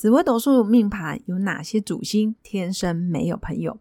紫微斗数命盘有哪些主星天生没有朋友？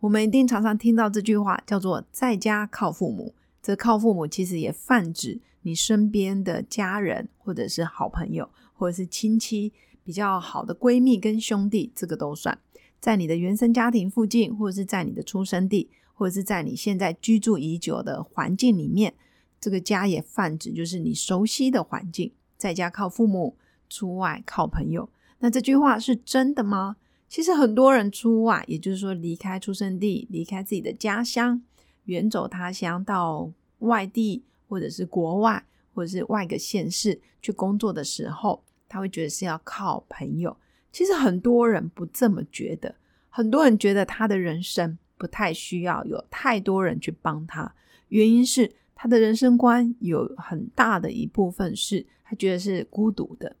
我们一定常常听到这句话，叫做“在家靠父母”。这靠父母其实也泛指你身边的家人，或者是好朋友，或者是亲戚比较好的闺蜜跟兄弟，这个都算在你的原生家庭附近，或者是在你的出生地，或者是在你现在居住已久的环境里面。这个家也泛指就是你熟悉的环境。在家靠父母，出外靠朋友。那这句话是真的吗？其实很多人出外，也就是说离开出生地，离开自己的家乡，远走他乡到外地，或者是国外，或者是外个县市去工作的时候，他会觉得是要靠朋友。其实很多人不这么觉得，很多人觉得他的人生不太需要有太多人去帮他，原因是他的人生观有很大的一部分是他觉得是孤独的。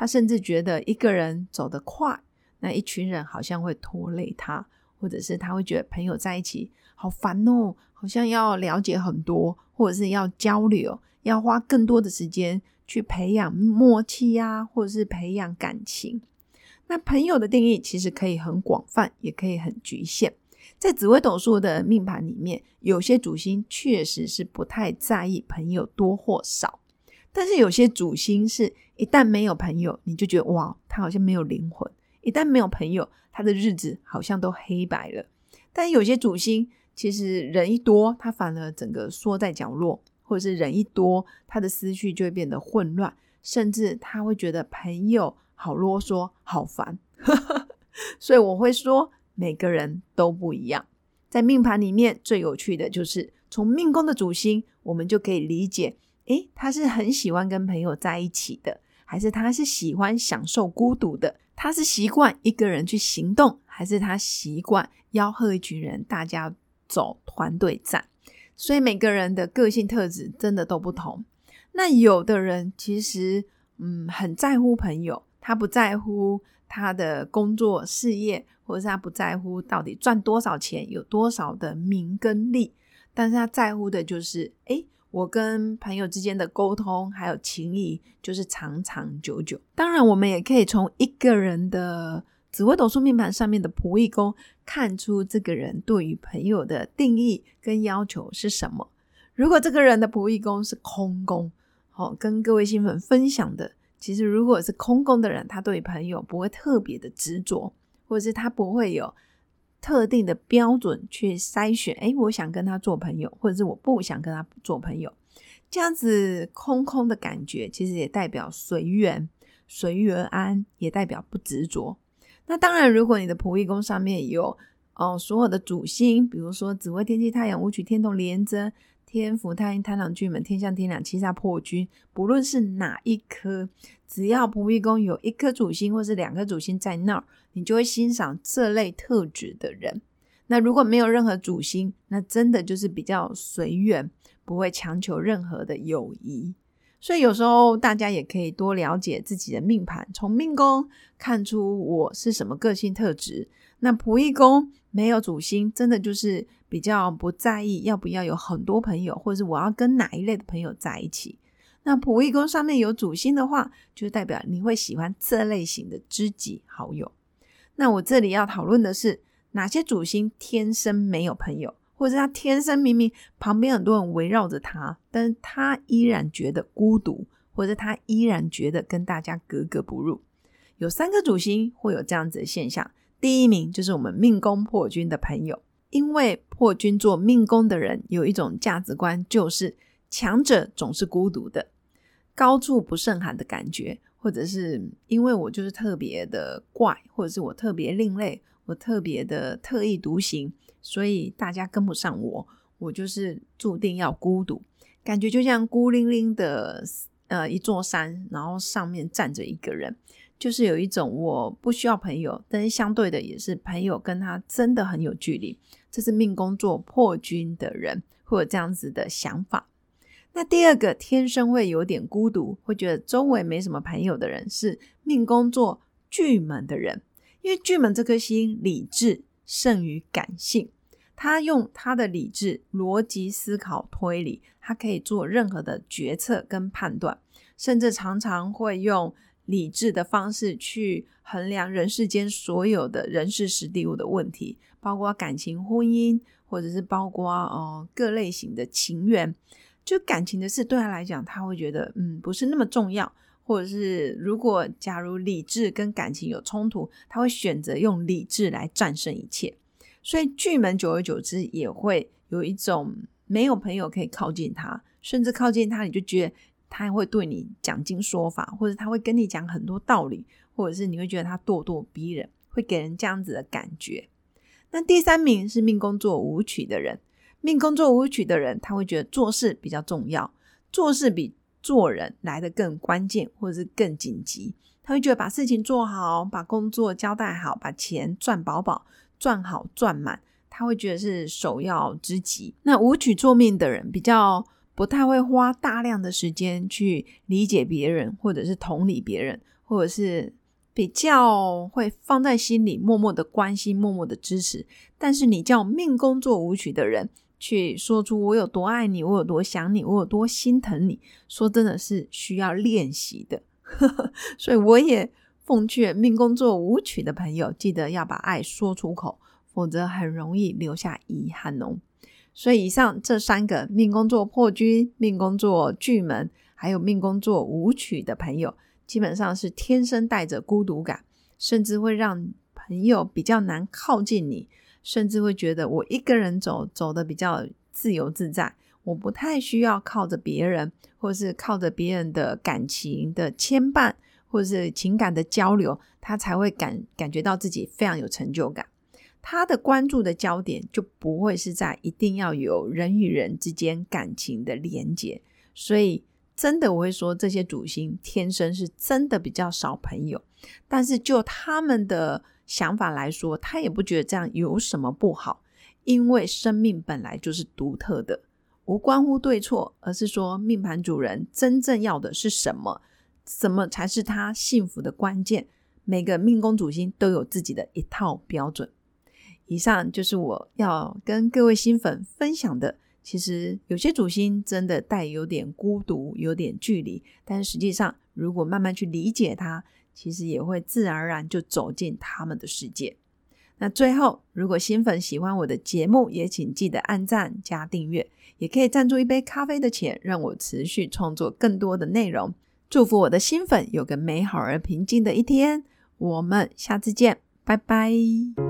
他甚至觉得一个人走得快，那一群人好像会拖累他，或者是他会觉得朋友在一起好烦哦，好像要了解很多，或者是要交流，要花更多的时间去培养默契呀，或者是培养感情。那朋友的定义其实可以很广泛，也可以很局限。在紫微斗数的命盘里面，有些主星确实是不太在意朋友多或少。但是有些主星是一旦没有朋友，你就觉得哇，他好像没有灵魂；一旦没有朋友，他的日子好像都黑白了。但有些主星其实人一多，他反而整个缩在角落，或者是人一多，他的思绪就会变得混乱，甚至他会觉得朋友好啰嗦、好烦。所以我会说，每个人都不一样。在命盘里面最有趣的就是从命宫的主星，我们就可以理解。诶，他是很喜欢跟朋友在一起的，还是他是喜欢享受孤独的？他是习惯一个人去行动，还是他习惯吆喝一群人，大家走团队战？所以每个人的个性特质真的都不同。那有的人其实嗯很在乎朋友，他不在乎他的工作事业，或者是他不在乎到底赚多少钱，有多少的名跟利，但是他在乎的就是诶。我跟朋友之间的沟通还有情谊，就是长长久久。当然，我们也可以从一个人的紫微斗数命盘上面的仆役宫，看出这个人对于朋友的定义跟要求是什么。如果这个人的仆役宫是空宫，好，跟各位新粉分享的，其实如果是空宫的人，他对朋友不会特别的执着，或者是他不会有。特定的标准去筛选，哎，我想跟他做朋友，或者是我不想跟他做朋友，这样子空空的感觉，其实也代表随缘，随遇而安，也代表不执着。那当然，如果你的仆役宫上面有哦所有的主星，比如说紫微、天机、太阳、武曲、天同、廉贞。天府、太阴、贪狼、巨门、天象、天梁、七煞、破军，不论是哪一颗，只要仆役宫有一颗主星或是两颗主星在那儿，你就会欣赏这类特质的人。那如果没有任何主星，那真的就是比较随缘，不会强求任何的友谊。所以有时候大家也可以多了解自己的命盘，从命宫看出我是什么个性特质。那仆役宫没有主星，真的就是比较不在意要不要有很多朋友，或者是我要跟哪一类的朋友在一起。那仆役宫上面有主星的话，就代表你会喜欢这类型的知己好友。那我这里要讨论的是，哪些主星天生没有朋友，或者是他天生明明旁边很多人围绕着他，但是他依然觉得孤独，或者他依然觉得跟大家格格不入。有三个主星会有这样子的现象。第一名就是我们命宫破军的朋友，因为破军做命宫的人有一种价值观，就是强者总是孤独的，高处不胜寒的感觉，或者是因为我就是特别的怪，或者是我特别另类，我特别的特立独行，所以大家跟不上我，我就是注定要孤独，感觉就像孤零零的呃一座山，然后上面站着一个人，就是有一种我不需要朋友，但是相对的也是朋友跟他真的很有距离。这是命宫做破军的人会有这样子的想法。那第二个天生会有点孤独，会觉得周围没什么朋友的人，是命宫做巨门的人。因为巨门这颗星理智胜于感性，他用他的理智、逻辑思考、推理，他可以做任何的决策跟判断，甚至常常会用理智的方式去衡量人世间所有的人事、实地物的问题，包括感情、婚姻，或者是包括哦各类型的情缘。就感情的事对他来讲，他会觉得嗯不是那么重要，或者是如果假如理智跟感情有冲突，他会选择用理智来战胜一切。所以巨门久而久之也会有一种没有朋友可以靠近他，甚至靠近他你就觉得他会对你讲经说法，或者他会跟你讲很多道理，或者是你会觉得他咄咄逼人，会给人这样子的感觉。那第三名是命宫座舞曲的人。命宫作舞曲的人，他会觉得做事比较重要，做事比做人来的更关键，或者是更紧急。他会觉得把事情做好，把工作交代好，把钱赚饱饱、赚好赚满，他会觉得是首要之急。那舞曲做命的人，比较不太会花大量的时间去理解别人，或者是同理别人，或者是比较会放在心里，默默的关心，默默的支持。但是你叫命宫作舞曲的人。去说出我有多爱你，我有多想你，我有多心疼你。说真的是需要练习的，所以我也奉劝命宫作舞曲的朋友，记得要把爱说出口，否则很容易留下遗憾哦。所以以上这三个命宫作破军、命宫作巨门，还有命宫作舞曲的朋友，基本上是天生带着孤独感，甚至会让朋友比较难靠近你。甚至会觉得我一个人走走的比较自由自在，我不太需要靠着别人，或是靠着别人的感情的牵绊，或是情感的交流，他才会感感觉到自己非常有成就感。他的关注的焦点就不会是在一定要有人与人之间感情的连接。所以，真的我会说，这些主星天生是真的比较少朋友，但是就他们的。想法来说，他也不觉得这样有什么不好，因为生命本来就是独特的，无关乎对错，而是说命盘主人真正要的是什么，什么才是他幸福的关键。每个命宫主星都有自己的一套标准。以上就是我要跟各位新粉分享的。其实有些主星真的带有点孤独，有点距离，但实际上如果慢慢去理解它。其实也会自然而然就走进他们的世界。那最后，如果新粉喜欢我的节目，也请记得按赞加订阅，也可以赞助一杯咖啡的钱，让我持续创作更多的内容。祝福我的新粉有个美好而平静的一天。我们下次见，拜拜。